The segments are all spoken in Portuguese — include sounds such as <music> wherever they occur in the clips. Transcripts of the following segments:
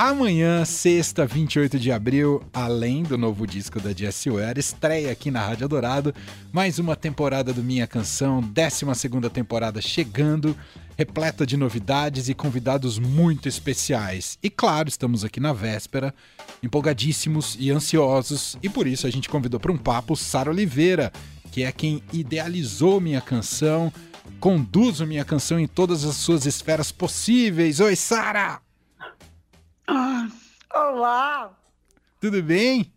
Amanhã, sexta, 28 de abril, além do novo disco da Jessie Ware, estreia aqui na Rádio Dourado mais uma temporada do Minha Canção, 12 segunda temporada chegando, repleta de novidades e convidados muito especiais. E claro, estamos aqui na véspera, empolgadíssimos e ansiosos, e por isso a gente convidou para um papo Sara Oliveira, que é quem idealizou Minha Canção, conduz Minha Canção em todas as suas esferas possíveis. Oi, Sara! Ah, olá! Tudo bem?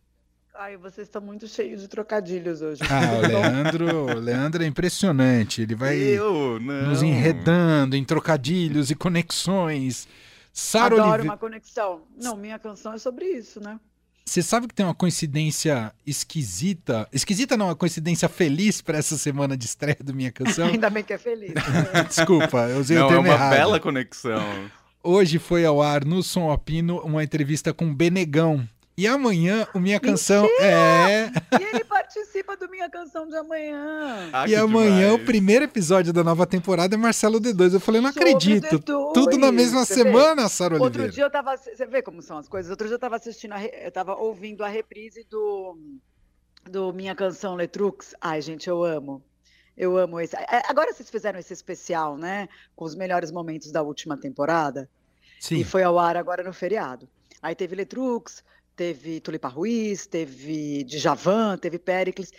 Ai, vocês estão muito cheios de trocadilhos hoje. Ah, o Leandro, o Leandro é impressionante. Ele vai Eu, nos enredando em trocadilhos e conexões. Sara Adoro Oliveira, uma conexão. Não, minha canção é sobre isso, né? você sabe que tem uma coincidência esquisita? Esquisita não, uma coincidência feliz para essa semana de estreia do Minha Canção? <laughs> Ainda bem que é feliz. <laughs> Desculpa, eu usei o Não, é termo uma errado. bela conexão. Hoje foi ao ar no Som Alpino uma entrevista com o Benegão. E amanhã o Minha Canção é. e ele participa do Minha Canção de amanhã. Ah, e amanhã demais. o primeiro episódio da nova temporada é Marcelo D2. Eu falei, não Sobre acredito. D2, Tudo na mesma você vê? semana, Sara Outro Oliveira. dia eu tava. Você vê como são as coisas? Outro dia eu tava assistindo, a re- eu tava ouvindo a reprise do, do Minha Canção Letrux. Ai, gente, eu amo. Eu amo esse. Agora vocês fizeram esse especial, né? Com os melhores momentos da última temporada. Sim. E foi ao ar agora no feriado. Aí teve Letrux, teve Tulipa Ruiz, teve Djavan, teve Pericles.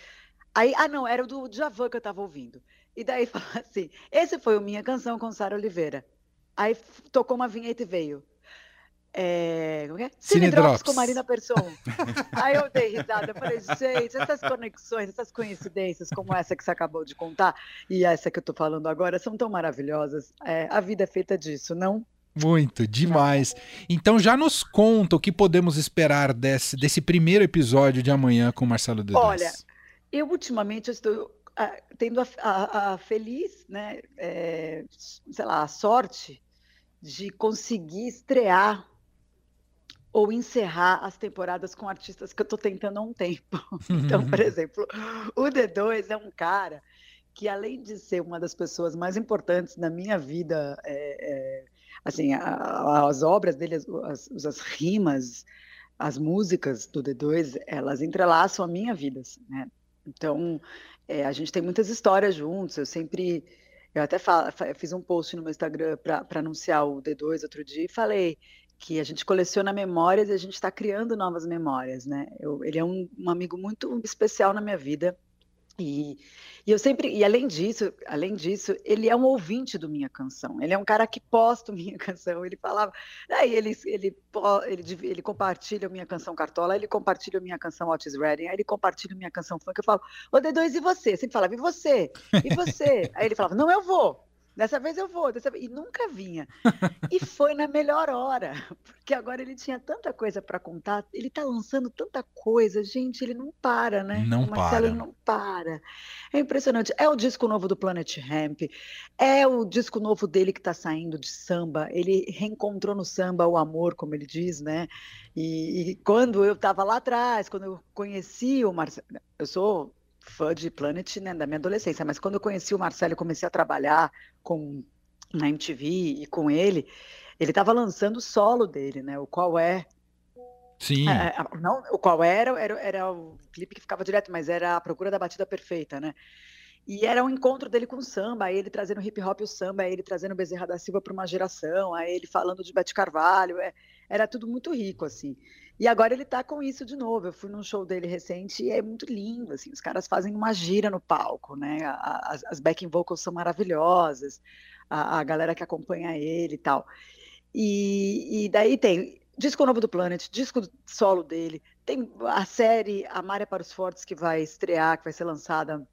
Aí, ah, não, era o do Djavan que eu tava ouvindo. E daí <laughs> falou assim: esse foi o Minha Canção com Sara Oliveira. Aí tocou uma vinheta e veio. É, como é? Cine Cine Drops Drops. com Marina Persson. Aí eu dei risada, eu falei, gente, essas conexões, essas coincidências como essa que você acabou de contar e essa que eu tô falando agora são tão maravilhosas. É, a vida é feita disso, não? Muito, demais. Então já nos conta o que podemos esperar desse, desse primeiro episódio de amanhã com o Marcelo D2. Olha, Eu ultimamente eu estou ah, tendo a, a- a feliz, né, é, sei lá, a sorte de conseguir estrear ou encerrar as temporadas com artistas que eu estou tentando há um tempo. <laughs> Então, por exemplo, o D2 é um cara que, além de ser uma das pessoas mais importantes na minha vida, é, é, assim, a- as obras dele, as, as- as rimas, as músicas do D2, elas entrelaçam a minha vida, assim, né? Então, é, a gente tem muitas histórias juntos. Eu sempre, eu até fa- fa- eu fiz um post no meu Instagram para anunciar o D2 outro dia e falei que a gente coleciona memórias e a gente está criando novas memórias, né? Eu- ele é um, um amigo muito especial na minha vida e, e eu sempre, e além disso, além disso, ele é um ouvinte do Minha Canção. Ele é um cara que posta Minha <laughs> Canção. Ele falava, aí ele, ele, ele, ele compartilha Minha Canção Cartola, ele compartilha Minha Canção Otis Redding, aí ele compartilha Minha Canção Funk. Eu falo, ô D2, e você? Sempre falava, e você? E você? <laughs> aí ele falava, não, eu vou. Dessa vez eu vou, dessa vez... e nunca vinha. E <laughs> foi na melhor hora, porque agora ele tinha tanta coisa para contar, ele tá lançando tanta coisa, gente, ele não para, né? Não o Marcelo para. não para. É impressionante. É o disco novo do Planet Hemp, é o disco novo dele que está saindo de samba. Ele reencontrou no samba o amor, como ele diz, né? E, e quando eu estava lá atrás, quando eu conheci o Marcelo, eu sou fã de Planet né, da minha adolescência, mas quando eu conheci o Marcelo e comecei a trabalhar com na MTV e com ele, ele estava lançando o solo dele, né? O qual é Sim. é, é, não, o qual era, era, era o clipe que ficava direto, mas era a procura da batida perfeita, né? E era um encontro dele com o samba, aí ele trazendo hip hop e o samba, aí ele trazendo Bezerra da Silva para uma geração, aí ele falando de Bete Carvalho, é, era tudo muito rico, assim. E agora ele tá com isso de novo. Eu fui num show dele recente e é muito lindo, assim. Os caras fazem uma gira no palco, né? As, as backing vocals são maravilhosas, a, a galera que acompanha ele e tal. E, e daí tem disco novo do Planet, disco solo dele, tem a série Amar é para os Fortes que vai estrear, que vai ser lançada,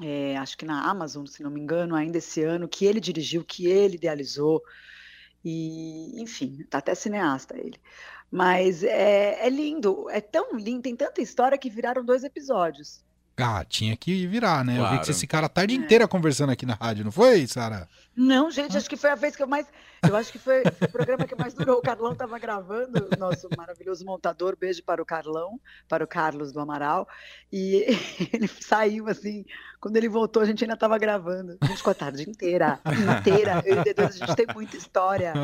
é, acho que na Amazon, se não me engano, ainda esse ano, que ele dirigiu, que ele idealizou. E, enfim, tá até cineasta ele. Mas é, é lindo, é tão lindo, tem tanta história que viraram dois episódios. Ah, tinha que virar, né? Claro. Eu vi que esse cara a tarde inteira conversando aqui na rádio, não foi, Sara? Não, gente, acho que foi a vez que eu mais. Eu acho que foi, foi o programa que mais durou. O Carlão estava gravando, nosso maravilhoso montador. Beijo para o Carlão, para o Carlos do Amaral. E <laughs> ele saiu assim. Quando ele voltou, a gente ainda estava gravando. A gente ficou a tarde inteira, inteira. Eu e o D2, a gente tem muita história.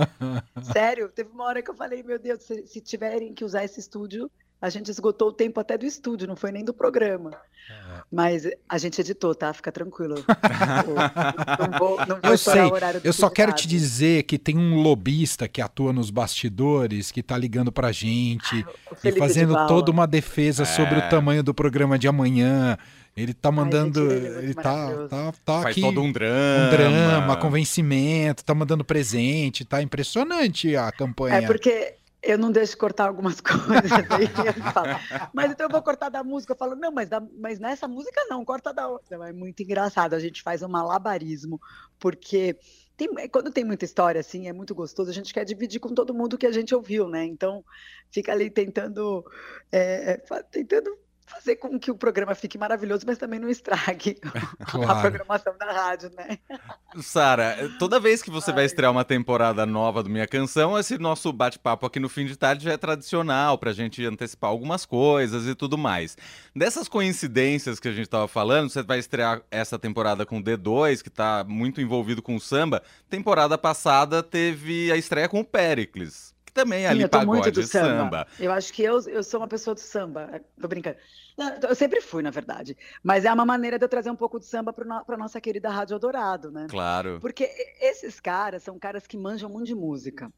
Sério, teve uma hora que eu falei, meu Deus, se, se tiverem que usar esse estúdio, a gente esgotou o tempo até do estúdio, não foi nem do programa. É. Mas a gente editou, tá? Fica tranquilo. <laughs> não vou, não vou Eu sei, o horário do eu só quero te dizer que tem um lobista que atua nos bastidores, que tá ligando pra gente O e fazendo toda uma defesa sobre É. o tamanho do programa de amanhã. Ele tá mandando. gente, ele é ele tá, tá, tá Faz aqui. todo um drama. um drama, convencimento, tá mandando presente, tá impressionante a campanha. É porque eu não deixo cortar algumas <laughs> coisas. Mas então eu vou cortar da música. Eu falo, não, mas, da- mas nessa música não, corta da outra. É muito engraçado. A gente faz um malabarismo, porque tem- quando tem muita história assim, é muito gostoso. A gente quer dividir com todo mundo que a gente ouviu, né? Então fica ali tentando, é, é, tentando fazer com que o programa fique maravilhoso, mas também não estrague <laughs> a Claro. programação da rádio, né? Sara, toda vez que você vai estrear uma temporada nova do Minha Canção, esse nosso bate-papo aqui no fim de tarde já é tradicional pra gente antecipar algumas coisas e tudo mais. Dessas coincidências que a gente tava falando, você vai estrear essa temporada com o D2, que tá muito envolvido com o samba. Temporada passada teve a estreia com o Pericles, que também é Sim, ali muito pagode samba. samba. Eu acho que eu, eu sou uma pessoa do samba. É, Tô brincando. Eu sempre fui, na verdade. Mas é uma maneira de eu trazer um pouco de samba para no, nossa querida Rádio Eldorado, né? Claro. Porque esses caras são caras que manjam muito de música.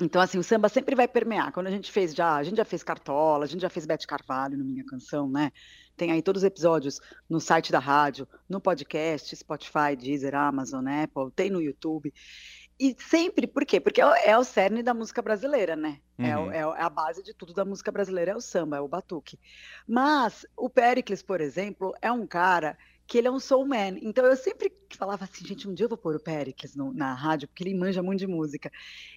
Então, assim, o samba sempre vai permear. Quando a gente fez já, a gente já fez Cartola, a gente já fez Bete Carvalho no Minha Canção, né? Tem aí todos os episódios no site da rádio, no podcast, Spotify, Deezer, Amazon, Apple, tem no YouTube. E sempre, por quê? Porque é o, é cerne da música brasileira, né? É, Uhum. é é a base de tudo da música brasileira, é o samba, é o batuque. Mas o Pericles, por exemplo, é um cara que ele é um soul man. Então eu sempre falava assim, gente, um dia eu vou pôr o Pericles no- na rádio, porque ele manja muito de música.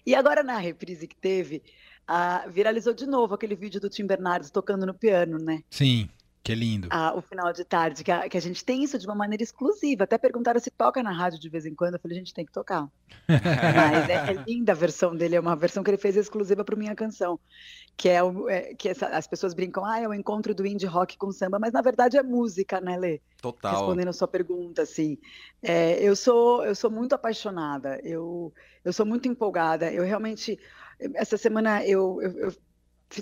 E agora na reprise que teve, ah, viralizou de novo aquele vídeo do Tim Bernardes tocando no piano, né? Sim, que lindo. Ah, o final de tarde, que a, que a gente tem isso de uma maneira exclusiva. Até perguntaram se toca na rádio de vez em quando. Eu falei, gente, tem que tocar. <laughs> Mas é, é linda a versão dele, é uma versão que ele fez exclusiva para minha canção. Que é, o, é- que essa- as pessoas brincam, ah, é o encontro do indie rock com samba, mas na verdade é música, né, Lê? Total. Respondendo a sua pergunta, assim, é, eu sou eu sou muito apaixonada, eu, eu sou muito empolgada. Eu realmente, essa semana eu, eu, eu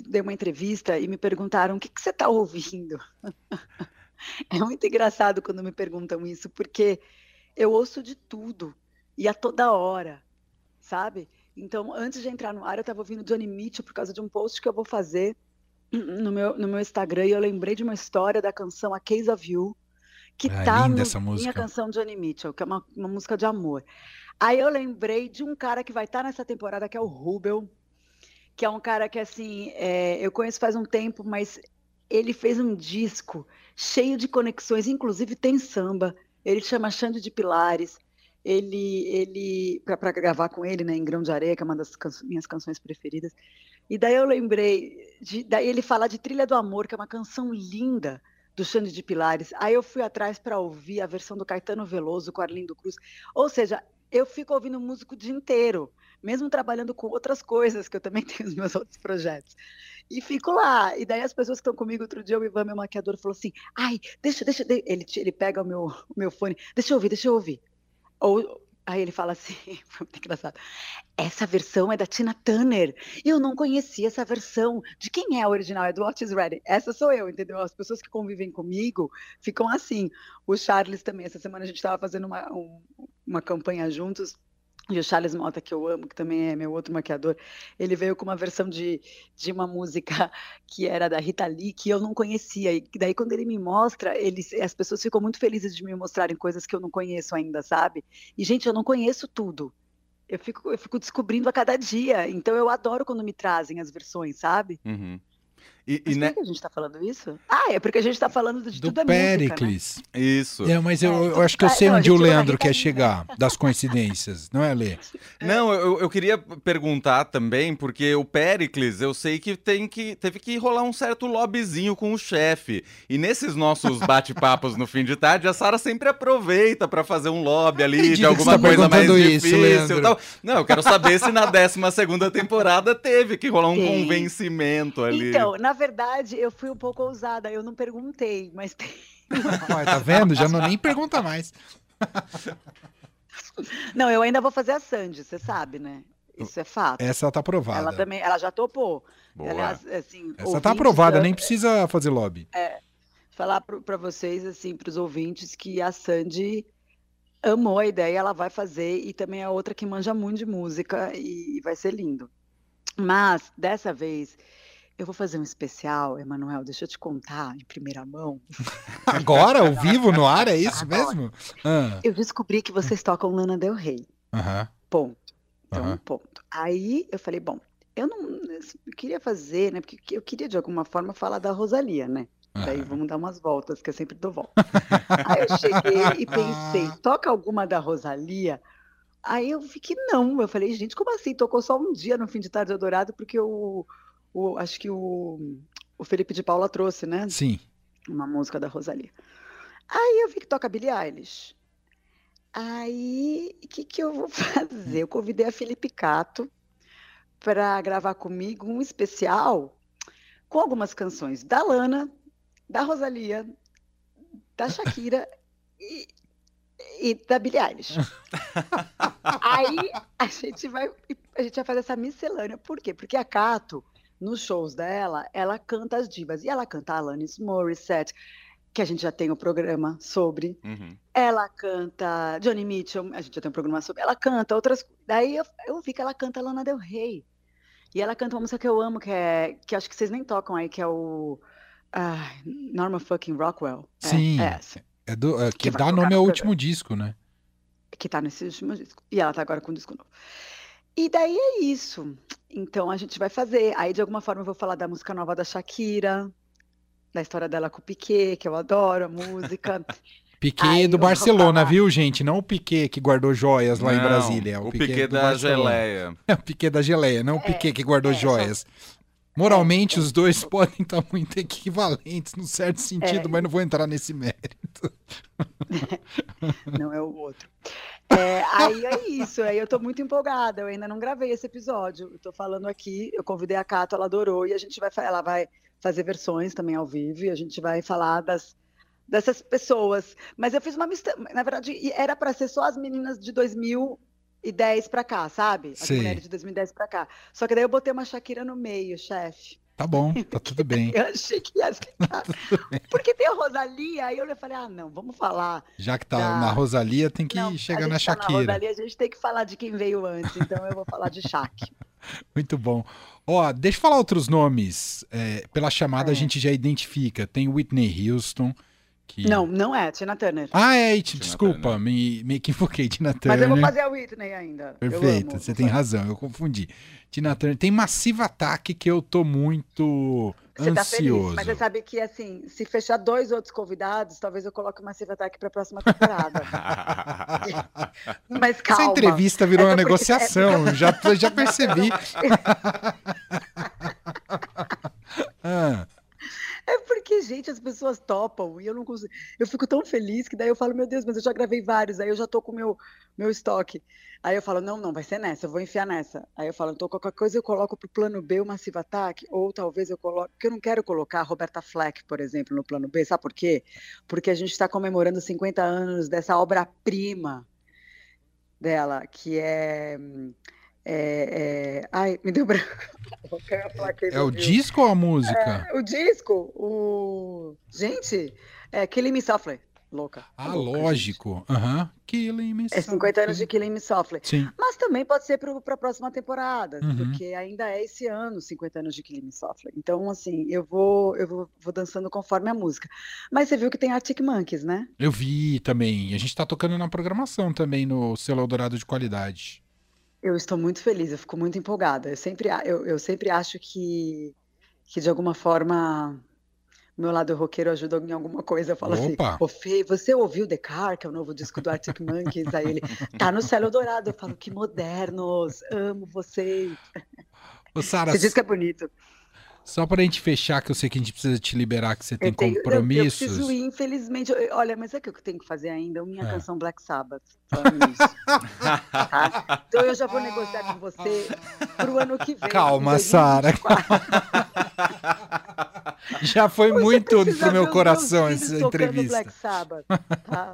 dei uma entrevista e me perguntaram o que, que você está ouvindo. <laughs> É muito engraçado quando me perguntam isso, porque eu ouço de tudo e a toda hora, sabe? Então, antes de entrar no ar, eu estava ouvindo Johnny Mitchell por causa de um post que eu vou fazer no meu, no meu Instagram e eu lembrei de uma história da canção A Case of You, que Ah, tá linda no essa música. minha canção Johnny Mitchell, que é uma, uma música de amor. Aí eu lembrei de um cara que vai estar nessa temporada, que é o Rubel, que é um cara que, assim, é, eu conheço faz um tempo, mas ele fez um disco cheio de conexões, inclusive tem samba. Ele chama Xande de Pilares. Ele, ele para gravar com ele, né, em Grão de Areia, que é uma das canso- minhas canções preferidas. E daí eu lembrei, de, daí ele fala de Trilha do Amor, que é uma canção linda do Xande de Pilares. Aí eu fui atrás para ouvir a versão do Caetano Veloso com Arlindo Cruz. Ou seja, eu fico ouvindo músico o dia inteiro, mesmo trabalhando com outras coisas, que eu também <laughs> tenho os meus outros projetos. E fico lá. E daí as pessoas que estão comigo, outro dia o Ivan, meu maquiador, falou assim: ai, deixa, deixa, de-" ele, ele pega o meu, o meu fone, deixa eu ouvir, deixa eu ouvir. Ou, aí ele fala assim, <laughs> foi muito engraçado. Essa versão é da Tina Turner. Eu não conhecia essa versão. De quem é a original? É do Otis Redding. Essa sou eu, entendeu? As pessoas que convivem comigo ficam assim. O Charles também. Essa semana a gente estava fazendo uma, um- uma campanha juntos. E o Charles Mota, que eu amo, que também é meu outro maquiador, ele veio com uma versão de, de uma música <laughs> que era da Rita Lee, que eu não conhecia. E daí, quando ele me mostra, eles, as pessoas ficam muito felizes de me mostrarem coisas que eu não conheço ainda, sabe? E, gente, eu não conheço tudo. Eu fico, eu fico descobrindo a cada dia. Então, eu adoro quando me trazem as versões, sabe? Uhum. E, Mas e por né- que a gente tá falando isso? Ah, é porque a gente tá falando de Do tudo é música, né? Pericles. Isso. É, mas eu, É, eu acho que eu é, sei onde o Leandro quer chegar, das coincidências, não é, Lê? Não, eu, eu queria perguntar também, porque o Pericles, eu sei que, tem que teve que rolar um certo lobbyzinho com o chefe. E nesses nossos <laughs> bate-papos no fim de tarde, a Sara sempre aproveita pra fazer um lobby ali acredito de que alguma você tá coisa mais isso, difícil e tal. Não, eu quero saber se na 12 segunda temporada teve que rolar um Tem. convencimento ali. Então, na verdade, eu fui um pouco ousada, eu não perguntei, mas tem. <laughs> Olha, tá vendo? Já não nem pergunta mais. <laughs> Não, eu ainda vou fazer a Sandy, você sabe, né? Isso é fato. Essa tá aprovada. Ela também, ela já topou. Boa. Aliás, assim, Essa tá aprovada, eu- nem precisa fazer lobby. falar para vocês, assim, para os ouvintes, que a Sandy amou a ideia, ela vai fazer, e também é outra que manja muito de música e vai ser lindo. Mas, dessa vez, eu vou fazer um especial, Emanuel, deixa eu te contar em primeira mão. <laughs> Agora, ao vivo, no ar, é isso Agora. mesmo? Ah, Eu descobri que vocês tocam Lana Del Rey. Aham, Ponto. Então, aham. ponto. Aí eu falei, bom, eu não eu queria fazer, né? Porque eu queria de alguma forma falar da Rosalia, né? Daí aham. vamos dar umas voltas, que eu sempre dou volta. Aí eu cheguei e pensei, <laughs> toca alguma da Rosalia? Aí eu vi que não. Eu falei, gente, como assim? Tocou só um dia no fim de tarde adorado, porque o, o acho que o, o Felipe de Paula trouxe, né? Sim. uma música da Rosalia. Aí eu vi que toca Billie Eilish. Aí, o que, que eu vou <laughs> fazer? Eu convidei a Felipe Cato para gravar comigo um especial com algumas canções da Lana, da Rosalia, da Shakira <laughs> e, e da Billie Eilish. <laughs> Aí a gente vai a gente vai fazer essa miscelânea. Por quê? Porque a Cato, nos shows dela, ela canta as divas. E ela canta Alanis Morissette, que a gente já tem o programa sobre. Uhum. Ela canta Johnny Mitchell, a gente já tem um programa sobre. Ela canta outras. Daí eu, eu vi que ela canta Lana Del Rey. E ela canta uma música que eu amo, que é. que acho que vocês nem tocam aí, que é o. ai, Norma fucking Rockwell. É, Sim. é essa. É do, é, que Que dá nome no ao programa. último disco, né? que tá nesse último disco. E ela tá agora com um disco novo. E daí é isso. Então a gente vai fazer. Aí de alguma forma eu vou falar da música nova da Shakira, da história dela com o Piquet, que eu adoro a música. <laughs> Piquet Aí do Barcelona, falar. viu, gente? Não o Piquet que guardou joias lá em Não, Brasília. O, O, Piquet, do da Barcelona. geleia. <laughs> É o Piquet da geleia, não o É, Piquet que guardou é, só- joias. Moralmente, os dois <laughs> podem estar muito equivalentes, num certo sentido, É. mas não vou entrar nesse mérito. não é o outro. É, aí é isso, aí eu tô muito empolgada, eu ainda não gravei esse episódio, eu tô falando aqui, eu convidei a Cato, ela adorou, e a gente vai, ela vai fazer versões também ao vivo, e a gente vai falar das, dessas pessoas, mas eu fiz uma mistura, na verdade, era para ser só as meninas de 2010 pra cá, sabe? As Sei. mulheres de 2010 pra cá, só que daí eu botei uma Shakira no meio, chefe. Tá bom, tá tudo bem. <laughs> Eu achei que ia <laughs> ser. Porque tem a Rosalia, aí eu falei, ah, não, vamos falar Já que tá Da- na Rosalia, tem que não, chegar a na gente tá Shakira. Rosalia, a gente tem que falar de quem veio antes, então eu vou falar de Shaq. <laughs> Muito bom. Ó, deixa eu falar outros nomes. É, pela chamada a É. gente já identifica. Tem Whitney Houston. Que... Não, não é, Tina Turner. Ah, é, te- Tina desculpa, Turner. me, me equivoquei, Tina Turner. Mas eu vou fazer a Whitney ainda. Perfeito, você tem razão, eu confundi. Tina Turner. Tem Massive Ataque que eu tô muito Você tá feliz, ansioso. mas você sabe que, assim, se fechar dois outros convidados, talvez eu coloque uma Massive Attack pra próxima temporada. <laughs> Mas calma. Essa entrevista virou É uma porque- negociação, eu já, eu já percebi. <laughs> Ah, É porque, gente, as pessoas topam e eu não consigo. Eu fico tão feliz que daí eu falo, meu Deus, mas eu já gravei vários, aí eu já tô com o meu, meu estoque. Aí eu falo, não, não, vai ser nessa, eu vou enfiar nessa. Aí eu falo, então qualquer coisa eu coloco pro plano B o Massive Attack, ou talvez eu coloque. Porque eu não quero colocar a Roberta Fleck, por exemplo, no plano B, sabe por quê? Porque a gente está comemorando 50 anos dessa obra-prima dela, que é. é, é... Ai, me deu branco. <laughs> É o disco ou a música? O disco, o. Gente, é Killing Me Softly. Louca. ah, louca, lógico. Aham. Killing Me É 50 anos de. Killing Me Softly. Sim. Mas também pode ser para a próxima temporada, Uhum. porque ainda é esse ano 50 anos de Killing Me Softly. Então, assim, eu vou, eu vou, vou dançando conforme a música. Mas você viu que tem Arctic Monkeys, né? Eu vi também. A gente tá tocando na programação também no selo Eldorado de qualidade. Eu estou muito feliz, eu fico muito empolgada. Eu sempre, eu, eu sempre acho que, que de alguma forma meu lado roqueiro ajuda em alguma coisa. Eu falo assim, Opa! ô Fê, você ouviu The Car, que é o novo disco do Arctic Monkeys? Aí ele, tá no Céu Dourado. Eu falo, que modernos, amo vocês. Ô, Sara, Você diz que é bonito. só pra gente fechar, que eu sei que a gente precisa te liberar, que você tem Eu, tenho, eu, eu compromissos. preciso ir, infelizmente. Eu- olha, mas é que eu tenho que fazer ainda? Minha É. canção Black Sabbath. tá? Então eu já vou negociar com você pro ano que vem. Calma, Sara. <laughs> 2024. Já foi Você muito pro meu coração essa entrevista. Black Sabbath, tá?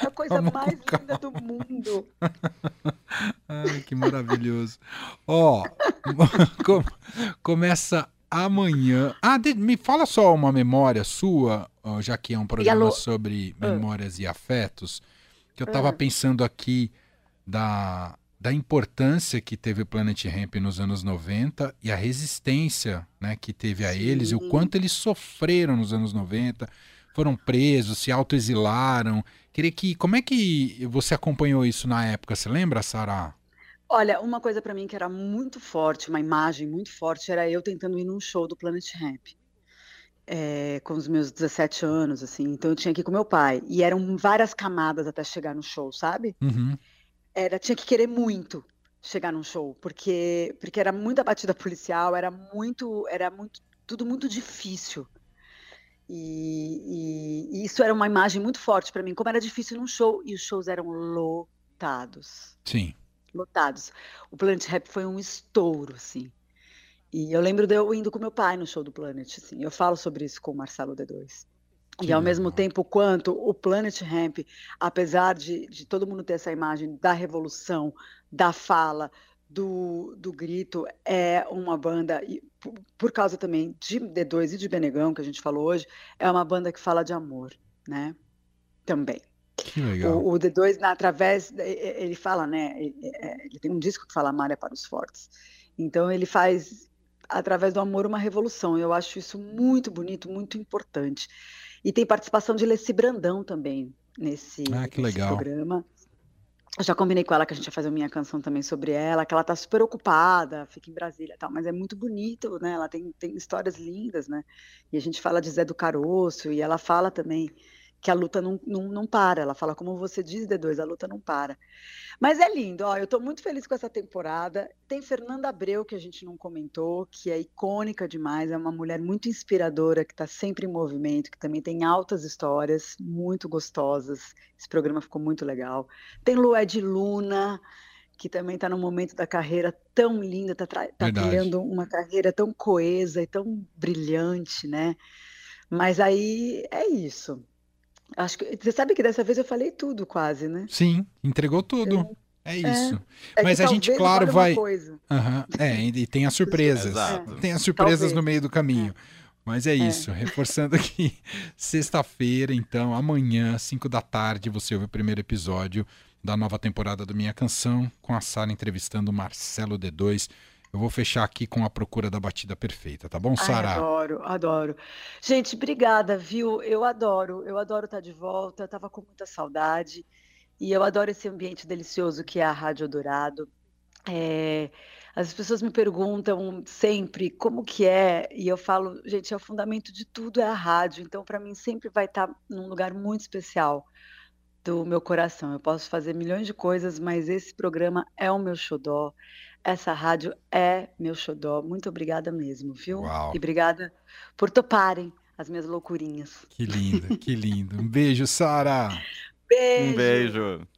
É a coisa Vamos mais linda do mundo. Ai, que maravilhoso. Ó, <laughs> com- começa amanhã. Ah, de- me fala só uma memória sua, já que é um programa sobre Ah. memórias e afetos, que eu tava Ah. pensando aqui da, da importância que teve o Planet Hemp nos anos 90 e a resistência né, que teve a eles e o Sim. quanto eles sofreram nos anos 90. Foram presos, se autoexilaram. Queria que. Como é que você acompanhou isso na época? Você lembra, Sara? Olha, uma coisa pra mim que era muito forte, uma imagem muito forte, era eu tentando ir num show do Planet Hemp. É, com os meus 17 anos, assim. Então eu tinha que ir com meu pai. E eram várias camadas até chegar no show, sabe? Uhum. Era, tinha que querer muito chegar num show, porque porque era muita batida policial, era muito, era muito, tudo muito difícil. E, e- e isso era uma imagem muito forte pra mim, como era difícil num show, e os shows eram lotados, Sim. lotados. O Planet Rap foi um estouro, assim. E eu lembro de eu indo com meu pai no show do Planet, assim. Eu falo sobre isso com o Marcelo D2. E ao mesmo tempo quanto o Planet Ramp, apesar de, de todo mundo ter essa imagem da revolução, da fala, do, do grito, é uma banda, e por, por causa também de D2 e de Benegão, que a gente falou hoje, é uma banda que fala de amor, né? Também. Que legal. O, o D2, na- através, ele fala, né? e- e- Ele tem um disco que fala Amar é para os fortes. Então ele faz, através do amor, uma revolução. Eu acho isso muito bonito, muito importante. E tem participação de Leci Brandão também nesse, Ah, que nesse legal. programa. Eu já combinei com ela que a gente ia fazer uma minha canção também sobre ela, que ela tá super ocupada, fica em Brasília e tal, mas é muito bonito, né? Ela tem, tem histórias lindas, né? E a gente fala de Zé do Caroço, e ela fala também que a luta não, não, não para. Ela fala, como você diz, D2, a luta não para. Mas é lindo, ó, eu tô muito feliz com essa temporada. Tem Fernanda Abreu, que a gente não comentou, que é icônica demais, é uma mulher muito inspiradora, que está sempre em movimento, que também tem altas histórias, muito gostosas. Esse programa ficou muito legal. Tem Lued Luna, que também está num momento da carreira tão linda, está tá Verdade. trilhando uma carreira tão coesa e tão brilhante, né? Mas aí é isso. Acho que você sabe que dessa vez eu falei tudo quase, né? Sim, entregou tudo. É isso. É Mas a gente, claro, vai-. Aham. É, e <laughs> tem as surpresas. Exato. Tem as surpresas Talvez. no meio do caminho. Mas é isso, reforçando aqui, <laughs> sexta-feira, então, amanhã, 5 da tarde, você ouve o primeiro episódio da nova temporada do Minha Canção, com a Sara entrevistando o Marcelo D2. Eu vou fechar aqui com a procura da batida perfeita, tá bom, Sara? adoro, adoro. Gente, obrigada, viu? Eu adoro, eu adoro estar de volta, tava com muita saudade. E eu adoro esse ambiente delicioso que é a Rádio Dourado. É, as pessoas me perguntam sempre como que é, e eu falo, gente, é o fundamento de tudo é a rádio. Então, para mim, sempre vai estar num lugar muito especial do meu coração. Eu posso fazer milhões de coisas, mas esse programa é o meu xodó. Essa rádio é meu xodó. Muito obrigada mesmo, viu? Uau. E obrigada por toparem as minhas loucurinhas. Que lindo, que lindo. Um beijo, Sara. <laughs> Beijo! Um beijo.